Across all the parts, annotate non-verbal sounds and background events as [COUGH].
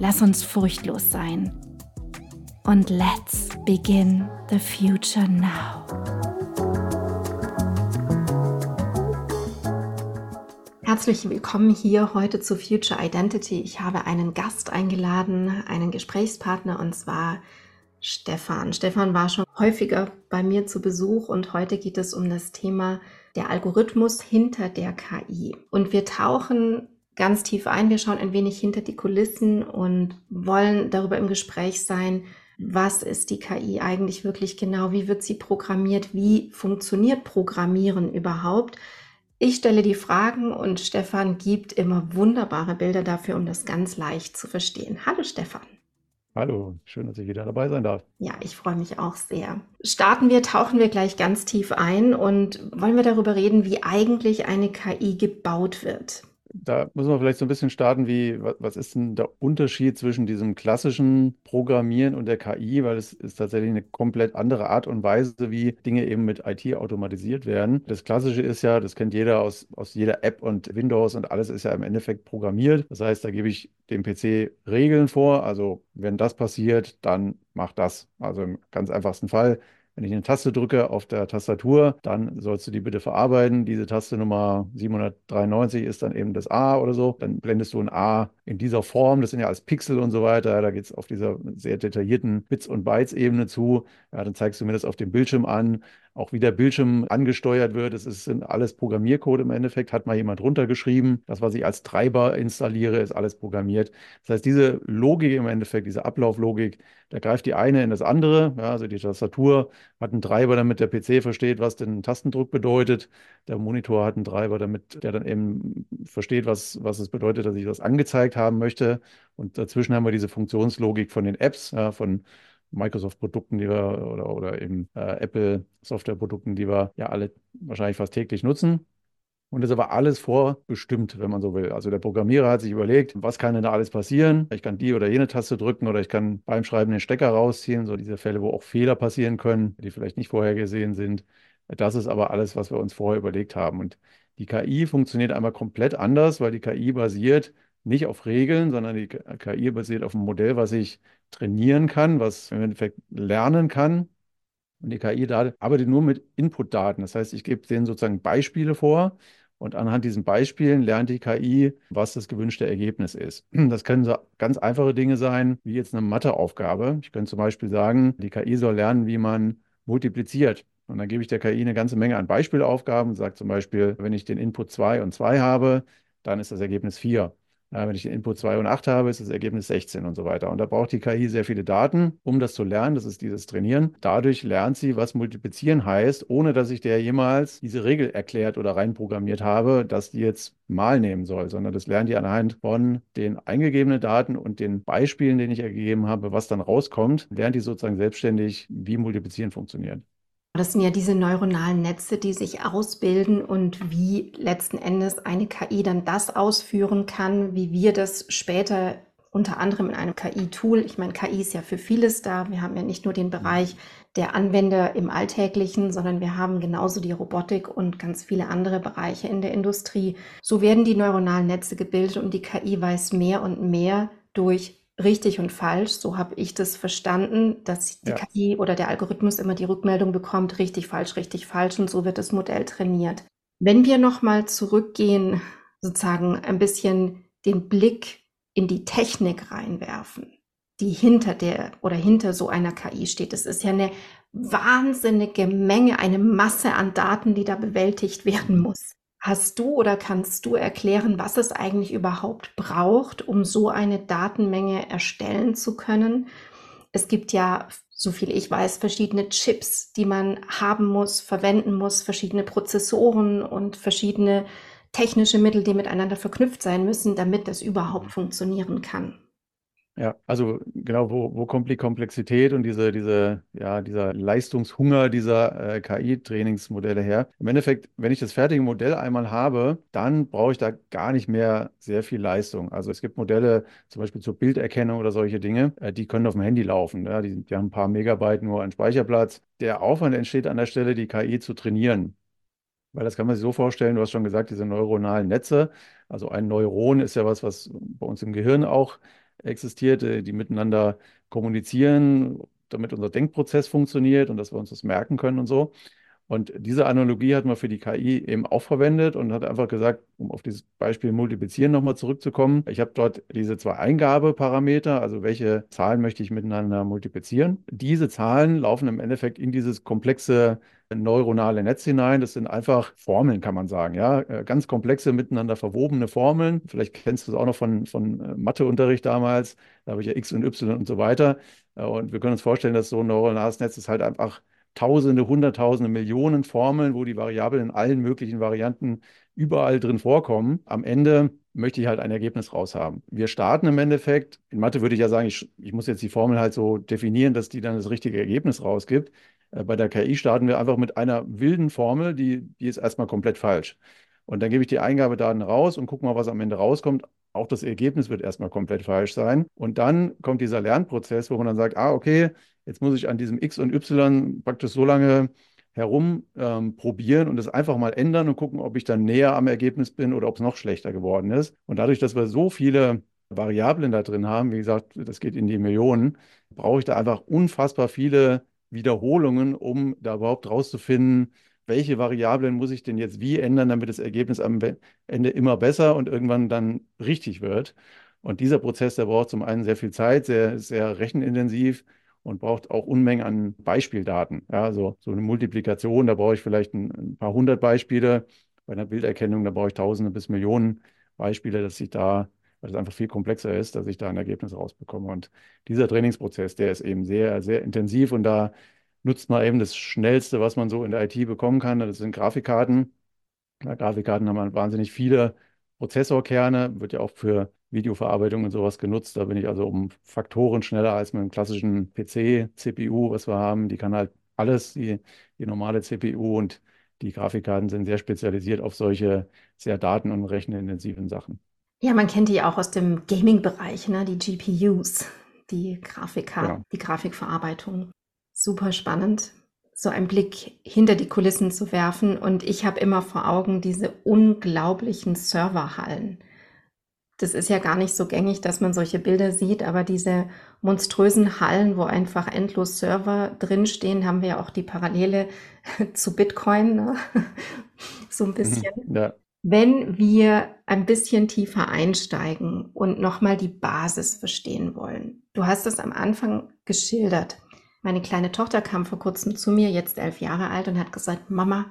Lass uns furchtlos sein. Und let's begin the future now. Herzlich willkommen hier heute zu Future Identity. Ich habe einen Gast eingeladen, einen Gesprächspartner und zwar Stefan. Stefan war schon häufiger bei mir zu Besuch und heute geht es um das Thema der Algorithmus hinter der KI. Und wir tauchen ganz tief ein. Wir schauen ein wenig hinter die Kulissen und wollen darüber im Gespräch sein, was ist die KI eigentlich wirklich genau, wie wird sie programmiert, wie funktioniert Programmieren überhaupt. Ich stelle die Fragen und Stefan gibt immer wunderbare Bilder dafür, um das ganz leicht zu verstehen. Hallo Stefan. Hallo, schön, dass ich wieder dabei sein darf. Ja, ich freue mich auch sehr. Starten wir, tauchen wir gleich ganz tief ein und wollen wir darüber reden, wie eigentlich eine KI gebaut wird da müssen wir vielleicht so ein bisschen starten, wie, was ist denn der Unterschied zwischen diesem klassischen Programmieren und der KI, weil es ist tatsächlich eine komplett andere Art und Weise, wie Dinge eben mit IT automatisiert werden. Das Klassische ist ja, das kennt jeder aus, aus jeder App und Windows und alles ist ja im Endeffekt programmiert. Das heißt, da gebe ich dem PC Regeln vor. Also wenn das passiert, dann mach das. Also im ganz einfachsten Fall wenn ich eine Taste drücke auf der Tastatur, dann sollst du die bitte verarbeiten. Diese Taste Nummer 793 ist dann eben das A oder so. Dann blendest du ein A in dieser Form. Das sind ja alles Pixel und so weiter. Da geht es auf dieser sehr detaillierten Bits- und Bytes-Ebene zu. Ja, dann zeigst du mir das auf dem Bildschirm an auch wie der Bildschirm angesteuert wird. Es ist alles Programmiercode im Endeffekt, hat mal jemand runtergeschrieben. Das, was ich als Treiber installiere, ist alles programmiert. Das heißt, diese Logik im Endeffekt, diese Ablauflogik, da greift die eine in das andere. Ja, also die Tastatur hat einen Treiber, damit der PC versteht, was denn Tastendruck bedeutet. Der Monitor hat einen Treiber, damit der dann eben versteht, was, was es bedeutet, dass ich das angezeigt haben möchte. Und dazwischen haben wir diese Funktionslogik von den Apps, ja, von Microsoft-Produkten, die wir oder, oder eben äh, Apple-Software-Produkten, die wir ja alle wahrscheinlich fast täglich nutzen. Und das ist aber alles vorbestimmt, wenn man so will. Also der Programmierer hat sich überlegt, was kann denn da alles passieren? Ich kann die oder jene Taste drücken oder ich kann beim Schreiben den Stecker rausziehen. So diese Fälle, wo auch Fehler passieren können, die vielleicht nicht vorhergesehen sind. Das ist aber alles, was wir uns vorher überlegt haben. Und die KI funktioniert einmal komplett anders, weil die KI basiert nicht auf Regeln, sondern die KI basiert auf einem Modell, was ich trainieren kann, was im Endeffekt lernen kann. Und die KI arbeitet nur mit Inputdaten. Das heißt, ich gebe denen sozusagen Beispiele vor und anhand diesen Beispielen lernt die KI, was das gewünschte Ergebnis ist. [CLEARS THROAT] Das können so ganz einfache Dinge sein, wie jetzt eine Matheaufgabe. Ich könnte zum Beispiel sagen, die KI soll lernen, wie man multipliziert. Und dann gebe ich der KI eine ganze Menge an Beispielaufgaben und sage zum Beispiel, wenn ich den Input 2 und 2 habe, dann ist das Ergebnis 4. Ja, wenn ich den Input 2 und 8 habe, ist das Ergebnis 16 und so weiter. Und da braucht die KI sehr viele Daten, um das zu lernen. Das ist dieses Trainieren. Dadurch lernt sie, was multiplizieren heißt, ohne dass ich der jemals diese Regel erklärt oder reinprogrammiert habe, dass die jetzt mal nehmen soll, sondern das lernt die anhand von den eingegebenen Daten und den Beispielen, denen ich ergeben habe, was dann rauskommt, lernt die sozusagen selbstständig, wie multiplizieren funktioniert. Das sind ja diese neuronalen Netze, die sich ausbilden und wie letzten Endes eine KI dann das ausführen kann, wie wir das später unter anderem in einem KI-Tool, ich meine, KI ist ja für vieles da. Wir haben ja nicht nur den Bereich der Anwender im Alltäglichen, sondern wir haben genauso die Robotik und ganz viele andere Bereiche in der Industrie. So werden die neuronalen Netze gebildet und die KI weiß mehr und mehr durch richtig und falsch. So habe ich das verstanden, dass die ja. KI oder der Algorithmus immer die Rückmeldung bekommt, richtig, falsch, richtig, falsch und so wird das Modell trainiert. Wenn wir nochmal zurückgehen, sozusagen ein bisschen den Blick in die Technik reinwerfen. die hinter der oder hinter so einer KI steht. Es ist ja eine wahnsinnige Menge, eine Masse an Daten, die da bewältigt werden muss. Hast du oder kannst du erklären, was es eigentlich überhaupt braucht, um so eine Datenmenge erstellen zu können? Es gibt ja, so viel ich weiß, verschiedene Chips, die man haben muss, verwenden muss, verschiedene Prozessoren und verschiedene technische Mittel, die miteinander verknüpft sein müssen, damit das überhaupt funktionieren kann. Ja, also genau, wo, wo kommt die Komplexität und diese, diese, ja, dieser Leistungshunger dieser äh, KI-Trainingsmodelle her? Im Endeffekt, wenn ich das fertige Modell einmal habe, dann brauche ich da gar nicht mehr sehr viel Leistung. Also es gibt Modelle, zum Beispiel zur Bilderkennung oder solche Dinge, äh, die können auf dem Handy laufen. Ja? Die, die haben ein paar Megabyte nur an Speicherplatz. Der Aufwand entsteht an der Stelle, die KI zu trainieren. Weil das kann man sich so vorstellen, du hast schon gesagt, diese neuronalen Netze. Also ein Neuron ist ja was, was bei uns im Gehirn auch existiert, äh, die miteinander kommunizieren, damit unser Denkprozess funktioniert und dass wir uns das merken können und so. Und diese Analogie hat man für die KI eben auch verwendet und hat einfach gesagt, um auf dieses Beispiel Multiplizieren nochmal zurückzukommen, ich habe dort diese zwei Eingabeparameter, also welche Zahlen möchte ich miteinander multiplizieren. Diese Zahlen laufen im Endeffekt in dieses komplexe neuronale Netz hinein. Das sind einfach Formeln, kann man sagen. Ja, äh, ganz komplexe, miteinander verwobene Formeln. Vielleicht kennst du es auch noch von, von äh, Matheunterricht damals. Da habe ich ja X und Y und so weiter. Äh, und wir können uns vorstellen, dass so ein neuronales Netz ist halt einfach Tausende, Hunderttausende, Millionen Formeln, wo die Variablen in allen möglichen Varianten überall drin vorkommen. Am Ende möchte ich halt ein Ergebnis raushaben. Wir starten im Endeffekt, in Mathe würde ich ja sagen, ich, ich muss jetzt die Formel halt so definieren, dass die dann das richtige Ergebnis rausgibt. Äh, bei der KI starten wir einfach mit einer wilden Formel, die, die ist erstmal komplett falsch. Und dann gebe ich die Eingabedaten raus und gucke mal, was am Ende rauskommt. Auch das Ergebnis wird erstmal komplett falsch sein. Und dann kommt dieser Lernprozess, wo man dann sagt, ah, okay, jetzt muss ich an diesem X und Y praktisch so lange herum ähm, probieren und es einfach mal ändern und gucken, ob ich dann näher am Ergebnis bin oder ob es noch schlechter geworden ist. Und dadurch, dass wir so viele Variablen da drin haben, wie gesagt, das geht in die Millionen, brauche ich da einfach unfassbar viele Wiederholungen, um da überhaupt rauszufinden, welche Variablen muss ich denn jetzt wie ändern, damit das Ergebnis am Ende immer besser und irgendwann dann richtig wird. Und dieser Prozess, der braucht zum einen sehr viel Zeit, sehr, sehr rechenintensiv und braucht auch Unmengen an Beispieldaten. Ja, also so eine Multiplikation, da brauche ich vielleicht ein, ein paar hundert Beispiele. Bei einer Bilderkennung, da brauche ich Tausende bis Millionen Beispiele, dass ich da, weil es einfach viel komplexer ist, dass ich da ein Ergebnis rausbekomme. Und dieser Trainingsprozess, der ist eben sehr, sehr intensiv und da nutzt man eben das Schnellste, was man so in der IT bekommen kann. Das sind Grafikkarten. Ja, Grafikkarten haben wahnsinnig viele Prozessorkerne, wird ja auch für Videoverarbeitung und sowas genutzt. Da bin ich also um Faktoren schneller als mit einem klassischen PC, CPU, was wir haben. Die kann halt alles, die, die normale CPU und die Grafikkarten sind sehr spezialisiert auf solche sehr daten- und rechenintensiven Sachen. Ja, man kennt die auch aus dem Gaming-Bereich, ne? die GPUs, die Grafikkarten, genau. die Grafikverarbeitung. Super spannend, so einen Blick hinter die Kulissen zu werfen. Und ich habe immer vor Augen diese unglaublichen Serverhallen das ist ja gar nicht so gängig, dass man solche Bilder sieht, aber diese monströsen Hallen, wo einfach endlos Server drinstehen, haben wir ja auch die Parallele [LAUGHS] zu Bitcoin, ne? [LAUGHS] so ein mhm, bisschen. Ja. Wenn wir ein bisschen tiefer einsteigen und nochmal die Basis verstehen wollen. Du hast es am Anfang geschildert. Meine kleine Tochter kam vor kurzem zu mir, jetzt elf Jahre alt, und hat gesagt, Mama,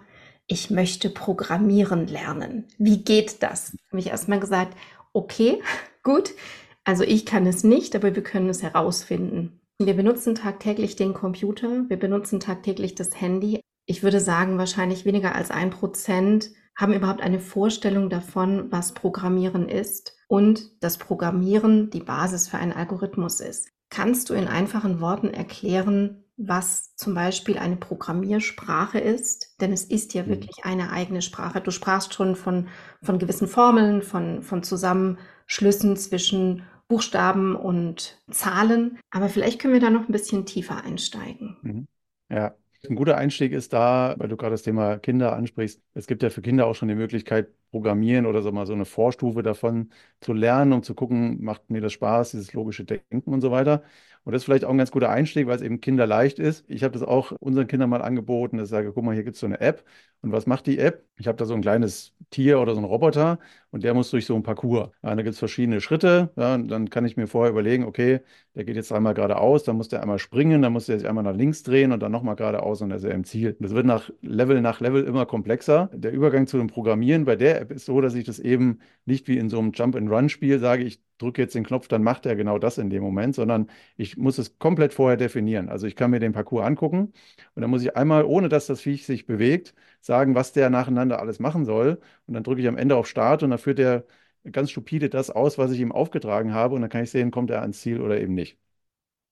ich möchte programmieren lernen. Wie geht das? Habe ich erstmal gesagt, okay, [LAUGHS] gut. Also ich kann es nicht, aber wir können es herausfinden. Wir benutzen tagtäglich den Computer, wir benutzen tagtäglich das Handy. Ich würde sagen, wahrscheinlich weniger als ein Prozent haben überhaupt eine Vorstellung davon, was Programmieren ist und dass Programmieren die Basis für einen Algorithmus ist. Kannst du in einfachen Worten erklären, was zum Beispiel eine Programmiersprache ist, denn es ist ja mhm. wirklich eine eigene Sprache. Du sprachst schon von, von gewissen Formeln, von, von Zusammenschlüssen zwischen Buchstaben und Zahlen, aber vielleicht können wir da noch ein bisschen tiefer einsteigen. Mhm. Ja, ein guter Einstieg ist da, weil du gerade das Thema Kinder ansprichst. Es gibt ja für Kinder auch schon die Möglichkeit, Programmieren oder so mal so eine Vorstufe davon zu lernen, um zu gucken, macht mir das Spaß, dieses logische Denken und so weiter. Und das ist vielleicht auch ein ganz guter Einstieg, weil es eben kinderleicht ist. Ich habe das auch unseren Kindern mal angeboten, dass ich sage, guck mal, hier gibt es so eine App. Und was macht die App? Ich habe da so ein kleines Tier oder so einen Roboter und der muss durch so ein Parcours. Ja, da gibt es verschiedene Schritte. Ja, dann kann ich mir vorher überlegen, okay, der geht jetzt einmal geradeaus, dann muss der einmal springen, dann muss der sich einmal nach links drehen und dann nochmal geradeaus und dann ist er im Ziel. Das wird nach Level nach Level immer komplexer. Der Übergang zu dem Programmieren bei der App ist so, dass ich das eben nicht wie in so einem Jump-and-Run-Spiel sage, ich drücke jetzt den Knopf, dann macht er genau das in dem Moment, sondern ich muss es komplett vorher definieren. Also ich kann mir den Parcours angucken und dann muss ich einmal, ohne dass das Viech sich bewegt, sagen, was der nacheinander alles machen soll. Und dann drücke ich am Ende auf Start und dann führt er ganz stupide das aus, was ich ihm aufgetragen habe. Und dann kann ich sehen, kommt er ans Ziel oder eben nicht.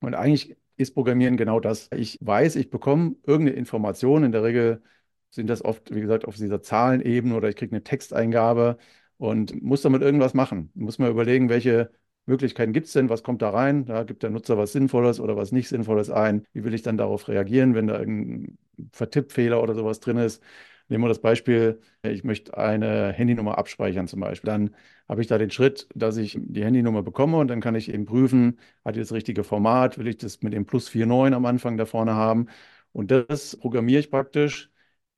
Und eigentlich ist Programmieren genau das. Ich weiß, ich bekomme irgendeine Information. In der Regel sind das oft, wie gesagt, auf dieser Zahlenebene oder ich kriege eine Texteingabe und muss damit irgendwas machen. Muss mir überlegen, welche Möglichkeiten gibt es denn? Was kommt da rein? Da gibt der Nutzer was Sinnvolles oder was nicht Sinnvolles ein. Wie will ich dann darauf reagieren, wenn da irgendein Vertippfehler oder sowas drin ist? Nehmen wir das Beispiel, ich möchte eine Handynummer abspeichern zum Beispiel. Dann habe ich da den Schritt, dass ich die Handynummer bekomme und dann kann ich eben prüfen, hat die das richtige Format, will ich das mit dem plus 49 am Anfang da vorne haben. Und das programmiere ich praktisch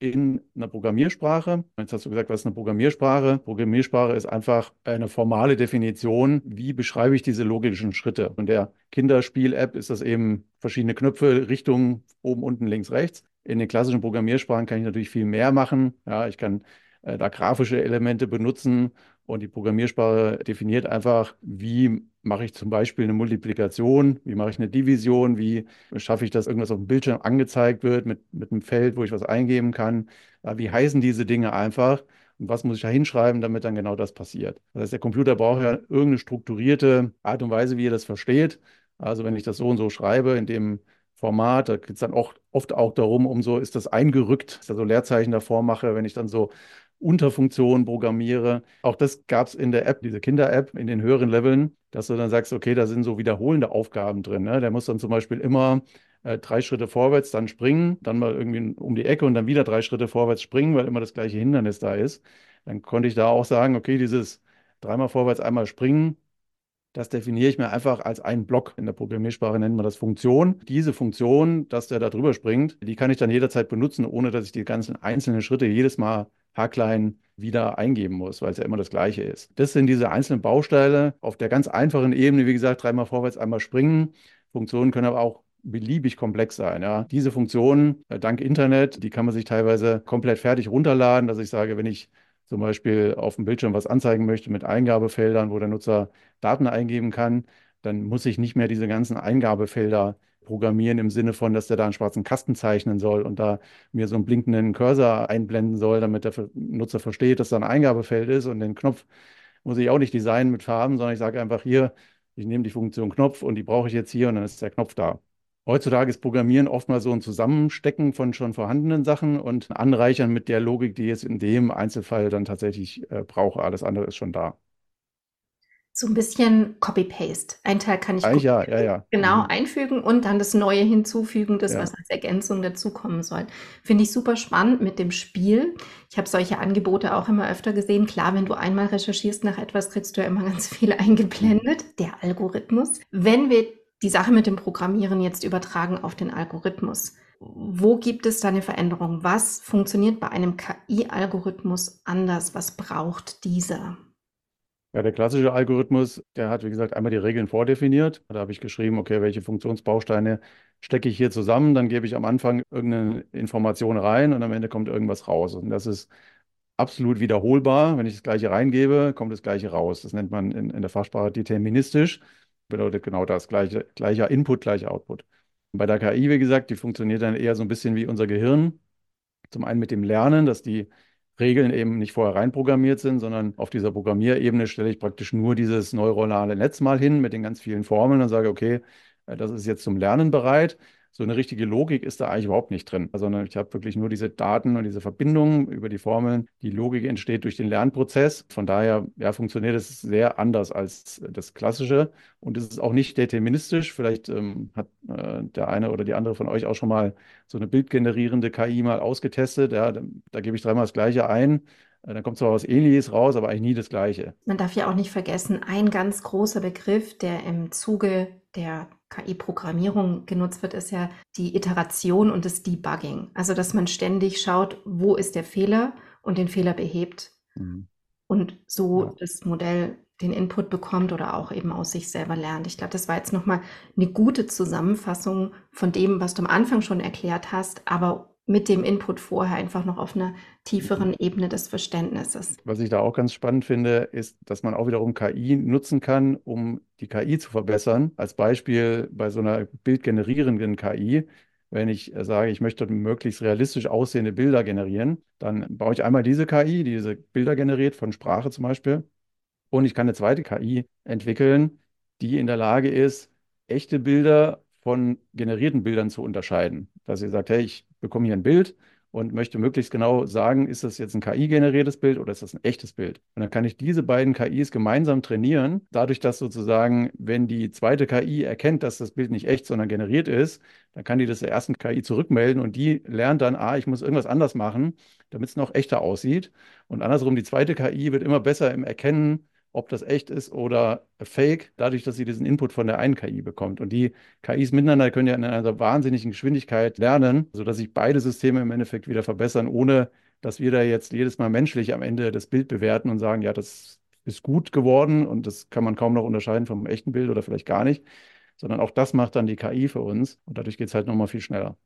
in einer Programmiersprache. Jetzt hast du gesagt, was ist eine Programmiersprache? Programmiersprache ist einfach eine formale Definition, wie beschreibe ich diese logischen Schritte. Und der Kinderspiel-App ist das eben verschiedene Knöpfe, Richtung oben, unten, links, rechts. In den klassischen Programmiersprachen kann ich natürlich viel mehr machen. Ja, ich kann äh, da grafische Elemente benutzen und die Programmiersprache definiert einfach, wie mache ich zum Beispiel eine Multiplikation, wie mache ich eine Division, wie schaffe ich, dass irgendwas auf dem Bildschirm angezeigt wird mit, mit einem Feld, wo ich was eingeben kann. Wie heißen diese Dinge einfach und was muss ich da hinschreiben, damit dann genau das passiert. Das heißt, der Computer braucht ja irgendeine strukturierte Art und Weise, wie er das versteht. Also wenn ich das so und so schreibe, in dem Format, da geht es dann auch oft auch darum, um so ist das eingerückt, dass ich da so Leerzeichen davor mache, wenn ich dann so Unterfunktionen programmiere. Auch das gab es in der App, diese Kinder-App in den höheren Leveln, dass du dann sagst, okay, da sind so wiederholende Aufgaben drin. Ne? Der muss dann zum Beispiel immer äh, drei Schritte vorwärts, dann springen, dann mal irgendwie um die Ecke und dann wieder drei Schritte vorwärts springen, weil immer das gleiche Hindernis da ist. Dann konnte ich da auch sagen, okay, dieses dreimal vorwärts, einmal springen, das definiere ich mir einfach als einen Block. In der Programmiersprache nennt man das Funktion. Diese Funktion, dass der da drüber springt, die kann ich dann jederzeit benutzen, ohne dass ich die ganzen einzelnen Schritte jedes Mal haarklein wieder eingeben muss, weil es ja immer das Gleiche ist. Das sind diese einzelnen Bausteine auf der ganz einfachen Ebene, wie gesagt, dreimal vorwärts, einmal springen. Funktionen können aber auch beliebig komplex sein. Ja. Diese Funktionen, äh, dank Internet, die kann man sich teilweise komplett fertig runterladen, dass ich sage, wenn ich zum Beispiel auf dem Bildschirm was anzeigen möchte mit Eingabefeldern, wo der Nutzer Daten eingeben kann, dann muss ich nicht mehr diese ganzen Eingabefelder programmieren im Sinne von, dass der da einen schwarzen Kasten zeichnen soll und da mir so einen blinkenden Cursor einblenden soll, damit der Nutzer versteht, dass da ein Eingabefeld ist und den Knopf muss ich auch nicht designen mit Farben, sondern ich sage einfach hier, ich nehme die Funktion Knopf und die brauche ich jetzt hier und dann ist der Knopf da. Heutzutage ist Programmieren oftmals so ein Zusammenstecken von schon vorhandenen Sachen und Anreichern mit der Logik, die jetzt in dem Einzelfall dann tatsächlich äh, brauche. Alles andere ist schon da. So ein bisschen Copy-Paste. Ein Teil kann ich Eigentlich ja, ja, ja. genau mhm. einfügen und dann das Neue hinzufügen, das, ja. was als Ergänzung dazukommen soll. Finde ich super spannend mit dem Spiel. Ich habe solche Angebote auch immer öfter gesehen. Klar, wenn du einmal recherchierst nach etwas, kriegst du ja immer [LAUGHS] ganz viel eingeblendet, der Algorithmus. Wenn wir die Sache mit dem Programmieren jetzt übertragen auf den Algorithmus, wo gibt es da eine Veränderung? Was funktioniert bei einem KI-Algorithmus anders? Was braucht dieser? Ja, der klassische Algorithmus, der hat, wie gesagt, einmal die Regeln vordefiniert. Da habe ich geschrieben, okay, welche Funktionsbausteine stecke ich hier zusammen. Dann gebe ich am Anfang irgendeine Information rein und am Ende kommt irgendwas raus. Und das ist absolut wiederholbar. Wenn ich das Gleiche reingebe, kommt das Gleiche raus. Das nennt man in, in der Fachsprache deterministisch. Bedeutet genau das, gleiche, gleicher Input, gleicher Output. Und bei der KI, wie gesagt, die funktioniert dann eher so ein bisschen wie unser Gehirn. Zum einen mit dem Lernen, dass die Regeln eben nicht vorher reinprogrammiert sind, sondern auf dieser Programmierebene stelle ich praktisch nur dieses neuronale Netz mal hin mit den ganz vielen Formeln und sage, okay, äh, das ist jetzt zum Lernen bereit. so eine richtige Logik ist da eigentlich überhaupt nicht drin, sondern ich habe wirklich nur diese Daten und diese Verbindungen über die Formeln. Die Logik entsteht durch den Lernprozess. Von daher ja, funktioniert es sehr anders als das Klassische und es ist auch nicht deterministisch. Vielleicht ähm, hat äh, der eine oder die andere von euch auch schon mal so eine bildgenerierende KI mal ausgetestet. Ja, da, da gebe ich dreimal das Gleiche ein. Äh, dann kommt zwar was Ähnliches raus, aber eigentlich nie das Gleiche. Man darf ja auch nicht vergessen, ein ganz großer Begriff, der im Zuge der KI-Programmierung genutzt wird, ist ja die Iteration und das Debugging. Also, dass man ständig schaut, wo ist der Fehler und den Fehler behebt. Mhm. Und so ja. das Modell den Input bekommt oder auch eben aus sich selber lernt. Ich glaube, das war jetzt nochmal eine gute Zusammenfassung von dem, was du am Anfang schon erklärt hast, aber mit dem Input vorher einfach noch auf einer tieferen. Ebene des Verständnisses. Was ich da auch ganz spannend finde, ist, dass man auch wiederum KI nutzen kann, um die KI zu verbessern. Als Beispiel bei so einer bildgenerierenden KI. Wenn ich sage, ich möchte möglichst realistisch aussehende Bilder generieren, dann baue ich einmal diese KI, die diese Bilder generiert, von Sprache zum Beispiel. Und ich kann eine zweite KI entwickeln, die in der Lage ist, echte Bilder von generierten Bildern zu unterscheiden. Dass ihr sagt, hey, ich bekomme hier ein Bild und möchte möglichst genau sagen, ist das jetzt ein KI-generiertes Bild oder ist das ein echtes Bild? Und dann kann ich diese beiden KIs gemeinsam trainieren, dadurch, dass sozusagen, wenn die zweite KI erkennt, dass das Bild nicht echt, sondern generiert ist, dann kann die das der ersten KI zurückmelden und die lernt dann, ah, ich muss irgendwas anders machen, damit es noch echter aussieht. Und andersrum, die zweite KI wird immer besser im Erkennen, ob das echt ist oder fake, dadurch, dass sie diesen Input von der einen KI bekommt. Und die KIs miteinander können ja in einer wahnsinnigen Geschwindigkeit lernen, sodass sich beide Systeme im Endeffekt wieder verbessern, ohne dass wir da jetzt jedes Mal menschlich am Ende das Bild bewerten und sagen, ja, das ist gut geworden und das kann man kaum noch unterscheiden vom echten Bild oder vielleicht gar nicht, sondern auch das macht dann die KI für uns und dadurch geht es halt nochmal viel schneller.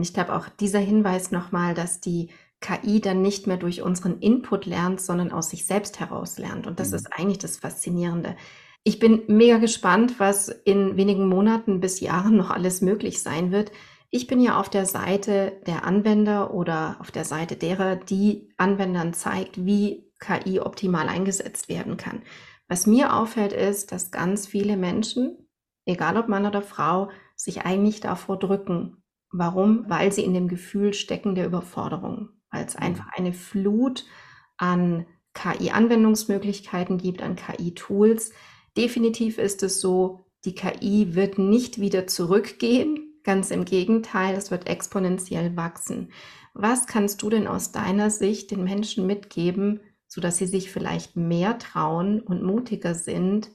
Ich glaube auch dieser Hinweis nochmal, dass die KI dann nicht mehr durch unseren Input lernt, sondern aus sich selbst heraus lernt. Und das mhm. ist eigentlich das Faszinierende. Ich bin mega gespannt, was in wenigen Monaten bis Jahren noch alles möglich sein wird. Ich bin ja auf der Seite der Anwender oder auf der Seite derer, die Anwendern zeigt, wie KI optimal eingesetzt werden kann. Was mir auffällt, ist, dass ganz viele Menschen, egal ob Mann oder Frau, sich eigentlich davor drücken. Warum? Weil sie in dem Gefühl stecken der Überforderung weil es mhm. einfach eine Flut an KI-Anwendungsmöglichkeiten gibt, an KI-Tools. Definitiv ist es so, die KI wird nicht wieder zurückgehen. Ganz im Gegenteil, es wird exponentiell wachsen. Was kannst du denn aus deiner Sicht den Menschen mitgeben, sodass sie sich vielleicht mehr trauen und mutiger sind,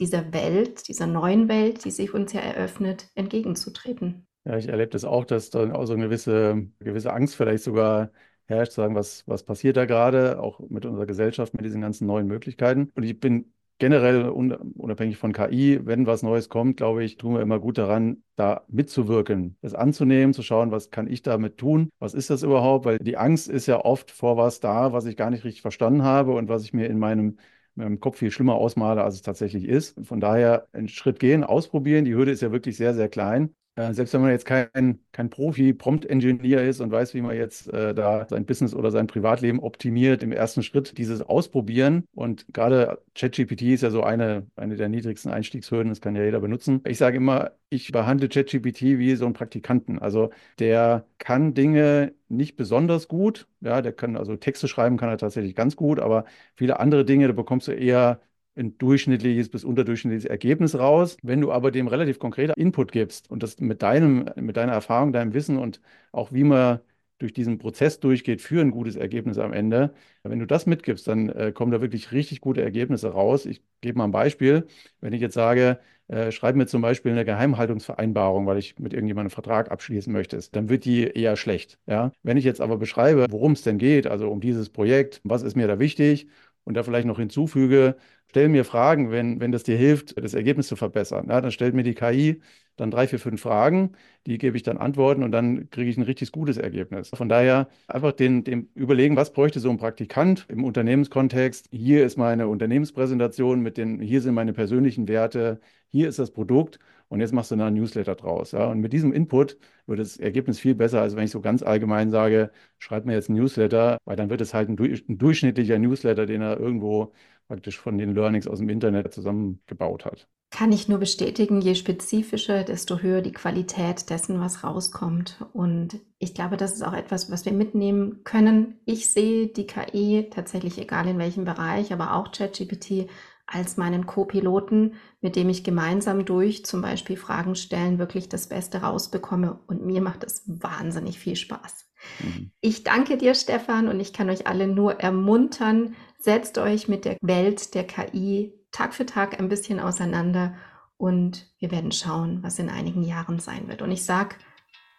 dieser Welt, dieser neuen Welt, die sich uns ja eröffnet, entgegenzutreten? Ja, ich erlebe das auch, dass da auch so eine gewisse, gewisse Angst vielleicht sogar herrscht, zu sagen, was, was passiert da gerade, auch mit unserer Gesellschaft, mit diesen ganzen neuen Möglichkeiten. Und ich bin generell unabhängig von KI, wenn was Neues kommt, glaube ich, tun wir immer gut daran, da mitzuwirken, es anzunehmen, zu schauen, was kann ich damit tun, was ist das überhaupt, weil die Angst ist ja oft vor was da, was ich gar nicht richtig verstanden habe und was ich mir in meinem im Kopf viel schlimmer ausmale, als es tatsächlich ist. Von daher einen Schritt gehen, ausprobieren. Die Hürde ist ja wirklich sehr, sehr klein. Äh, selbst wenn man jetzt kein, kein Profi-Prompt-Engineer ist und weiß, wie man jetzt äh, da sein Business oder sein Privatleben optimiert, im ersten Schritt dieses Ausprobieren. Und gerade ChatGPT ist ja so eine, eine der niedrigsten Einstiegshürden, das kann ja jeder benutzen. Ich sage immer, ich behandle ChatGPT wie so einen Praktikanten. Also der kann Dinge nicht besonders gut. Ja, der kann also Texte schreiben, kann er tatsächlich ganz gut, aber viele andere Dinge, da bekommst du eher ein durchschnittliches bis unterdurchschnittliches Ergebnis raus. Wenn du aber dem relativ konkreter Input gibst und das mit deinem, mit deiner Erfahrung, deinem Wissen und auch wie man durch diesen Prozess durchgeht für ein gutes Ergebnis am Ende. Wenn du das mitgibst, dann äh, kommen da wirklich richtig gute Ergebnisse raus. Ich gebe mal ein Beispiel. Wenn ich jetzt sage, äh, schreib mir zum Beispiel eine Geheimhaltungsvereinbarung, weil ich mit irgendjemandem einen Vertrag abschließen möchte, dann wird die eher schlecht. Ja? Wenn ich jetzt aber beschreibe, worum es denn geht, also um dieses Projekt, was ist mir da wichtig und da vielleicht noch hinzufüge, stell mir Fragen, wenn, wenn das dir hilft, das Ergebnis zu verbessern. Ja, dann stellt mir die KI dann drei, vier, fünf Fragen, die gebe ich dann Antworten und dann kriege ich ein richtig gutes Ergebnis. Von daher einfach den, dem überlegen, was bräuchte so ein Praktikant im Unternehmenskontext. Hier ist meine Unternehmenspräsentation mit den, hier sind meine persönlichen Werte, hier ist das Produkt und jetzt machst du da ein Newsletter draus. Ja? Und mit diesem Input wird das Ergebnis viel besser, als wenn ich so ganz allgemein sage, schreib mir jetzt ein Newsletter, weil dann wird es halt ein, ein durchschnittlicher Newsletter, den er irgendwo praktisch von den Learnings aus dem Internet zusammengebaut hat. Kann ich nur bestätigen, je spezifischer, desto höher die Qualität dessen, was rauskommt. Und ich glaube, das ist auch etwas, was wir mitnehmen können. Ich sehe die KI tatsächlich, egal in welchem Bereich, aber auch ChatGPT als meinen Co-Piloten, mit dem ich gemeinsam durch zum Beispiel Fragen stellen wirklich das Beste rausbekomme. Und mir macht es wahnsinnig viel Spaß. Mhm. Ich danke dir, Stefan, und ich kann euch alle nur ermuntern, setzt euch mit der Welt der KI Tag für Tag ein bisschen auseinander und wir werden schauen, was in einigen Jahren sein wird. Und ich sage,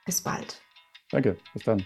bis bald. Danke, bis dann.